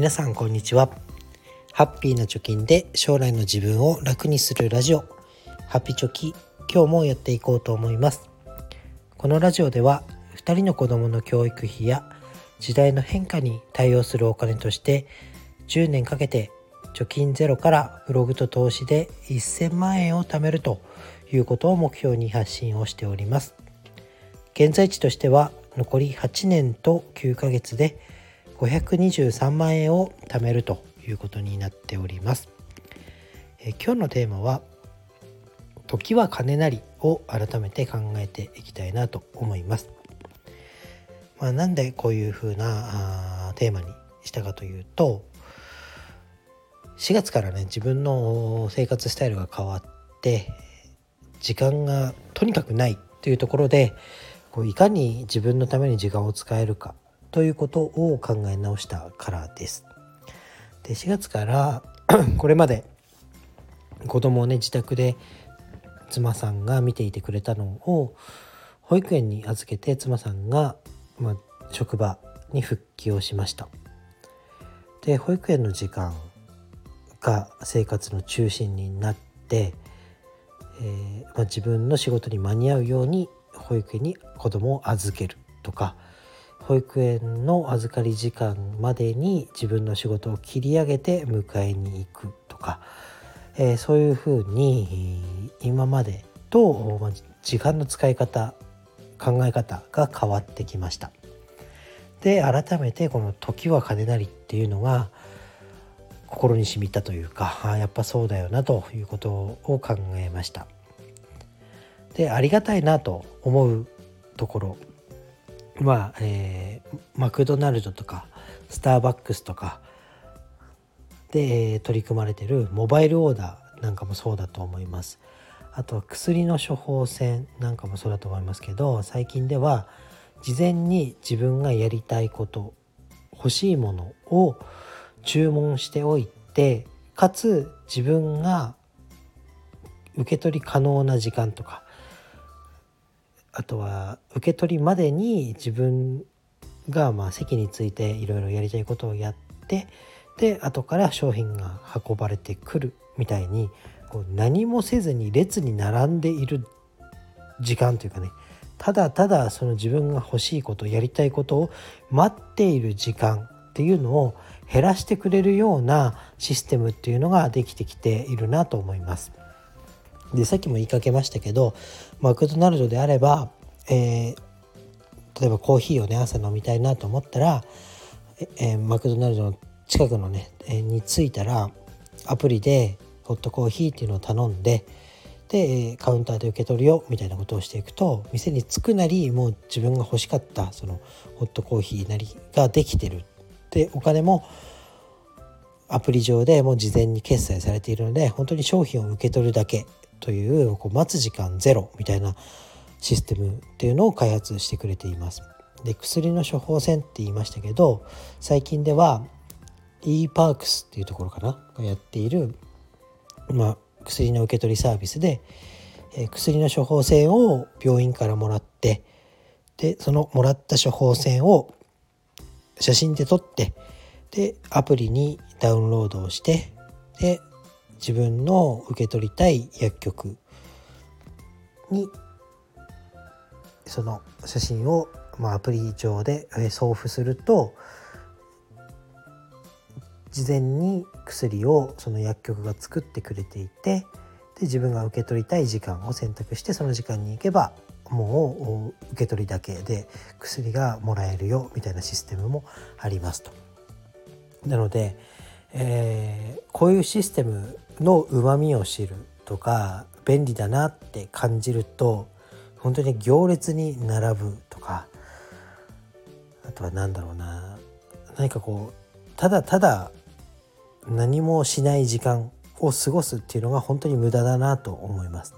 皆さんこんにちは。ハッピーな貯金で将来の自分を楽にするラジオ。ハッピチョキ今日もやっていこうと思います。このラジオでは2人の子供の教育費や時代の変化に対応するお金として10年かけて貯金ゼロからブログと投資で1000万円を貯めるということを目標に発信をしております。現在地としては残り8年と9ヶ月で523万円を貯めるということになっております。え今日のテーマは「時は金なり」を改めて考えていきたいなと思います。まあ、なんでこういうふうなあテーマにしたかというと4月からね自分の生活スタイルが変わって時間がとにかくないというところでこういかに自分のために時間を使えるかということを考え直したからです。で4月から これまで子供をね自宅で妻さんが見ていてくれたのを保育園に預けて妻さんが、ま、職場に復帰をしました。で保育園の時間が生活の中心になって、えー、ま、自分の仕事に間に合うように保育園に子供を預けるとか保育園の預かり時間までに自分の仕事を切り上げて迎えに行くとか、えー、そういうふうに今までと、ま、時間の使い方考え方が変わってきました。で改めてこの「時は金なり」っていうのが心に染みたというかやっぱそうだよなということを考えました。でありがたいなと思うところまあ、えー、マクドナルドとかスターバックスとかで、えー、取り組まれてるモバイルオーダーなんかもそうだと思います。あとは薬の処方箋なんかもそうだと思いますけど最近では事前に自分がやりたいこと欲しいものを注文しておいてかつ自分が受け取り可能な時間とかあとは受け取りまでに自分がまあ席についていろいろやりたいことをやってで後から商品が運ばれてくるみたいにこう何もせずに列に並んでいる時間というかねただただその自分が欲しいことやりたいことを待っている時間っていうのを減らしてくれるようなシステムっていうのができてきているなと思います。でさっきも言いかけましたけどマクドナルドであれば、えー、例えばコーヒーをね朝飲みたいなと思ったら、えー、マクドナルドの近くのね、えー、に着いたらアプリでホットコーヒーっていうのを頼んででカウンターで受け取るよみたいなことをしていくと店に着くなりもう自分が欲しかったそのホットコーヒーなりができてるでお金もアプリ上でもう事前に決済されているので本当に商品を受け取るだけというこう待つ時間ゼロみたいなシステムっていうのを開発してくれています。で薬の処方箋って言いましたけど最近では e パークスっていうところかな？がやっている、まあ、薬の受け取りサービスで、え、薬の処方箋を病院からもらってでそのもらった処方箋を写真で撮ってでアプリにダウンロードをしてで自分の受け取りたい薬局にその写真を、まあ、アプリ上で送付すると事前に薬をその薬局が作ってくれていてで自分が受け取りたい時間を選択してその時間に行けばもう受け取りだけで薬がもらえるよみたいなシステムもありますと。なので、えー、こういうシステムのうまみを知るとか便利だなって感じると本当に行列に並ぶとかあとは何だろうな何かこうただただ何もしない時間を過ごすっていうのが本当に無駄だなと思います。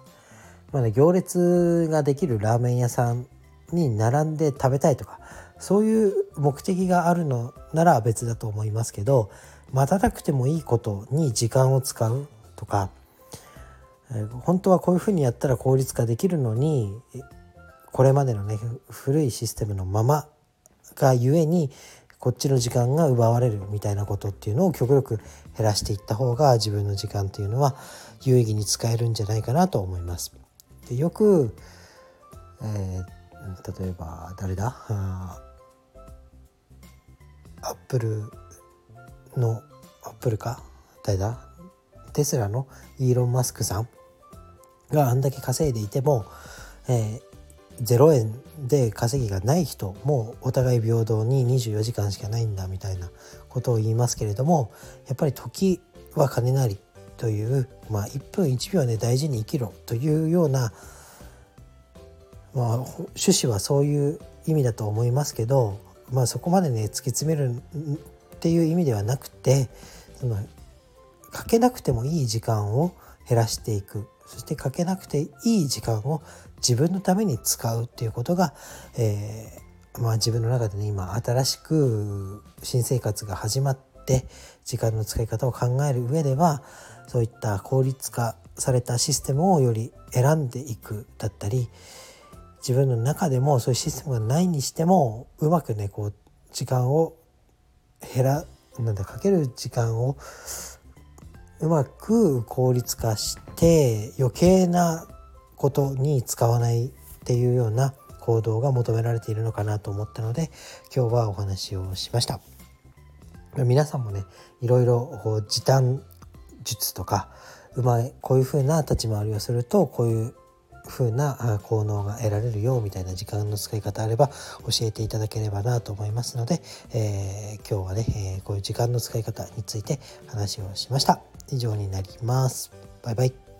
まあね、行列ができるラーメン屋さんに並んで食べたいとかそういう目的があるのなら別だと思いますけど待たなくてもいいことに時間を使うとか本当はこういうふうにやったら効率化できるのにこれまでのね古いシステムのままがゆえにこっちの時間が奪われるみたいなことっていうのを極力減らしていった方が自分の時間っていうのは有意義に使えるんじゃないかなと思います。でよく、えー、例えば誰だ？アップルのアップルか？誰だ？テスラのイーロン・マスクさんがあんだけ稼いでいても、えー、0円で稼ぎがない人もお互い平等に24時間しかないんだみたいなことを言いますけれどもやっぱり時は金なりという、まあ、1分1秒で大事に生きろというような、まあ、趣旨はそういう意味だと思いますけど、まあ、そこまでね突き詰めるっていう意味ではなくてそのかけなくてもいい時間を減らしていく。そしてかけなくていい時間を自分のために使うっていうことが、えー、まあ、自分の中でね今新しく新生活が始まって時間の使い方を考える上ではそういった効率化されたシステムをより選んでいくだったり自分の中でもそういうシステムがないにしてもうまくねこう時間を減らなんだかける時間をうまく効率化して余計なことに使わないっていうような行動が求められているのかなと思ったので今日はお話をしました。皆さんもねいろいろ時短術とかうまいこういう風な立ち回りをするとこういう風な効能が得られるよみたいな時間の使い方あれば教えていただければなと思いますので、えー、今日はね、えー、こういう時間の使い方について話をしました。以上になります。バイバイ。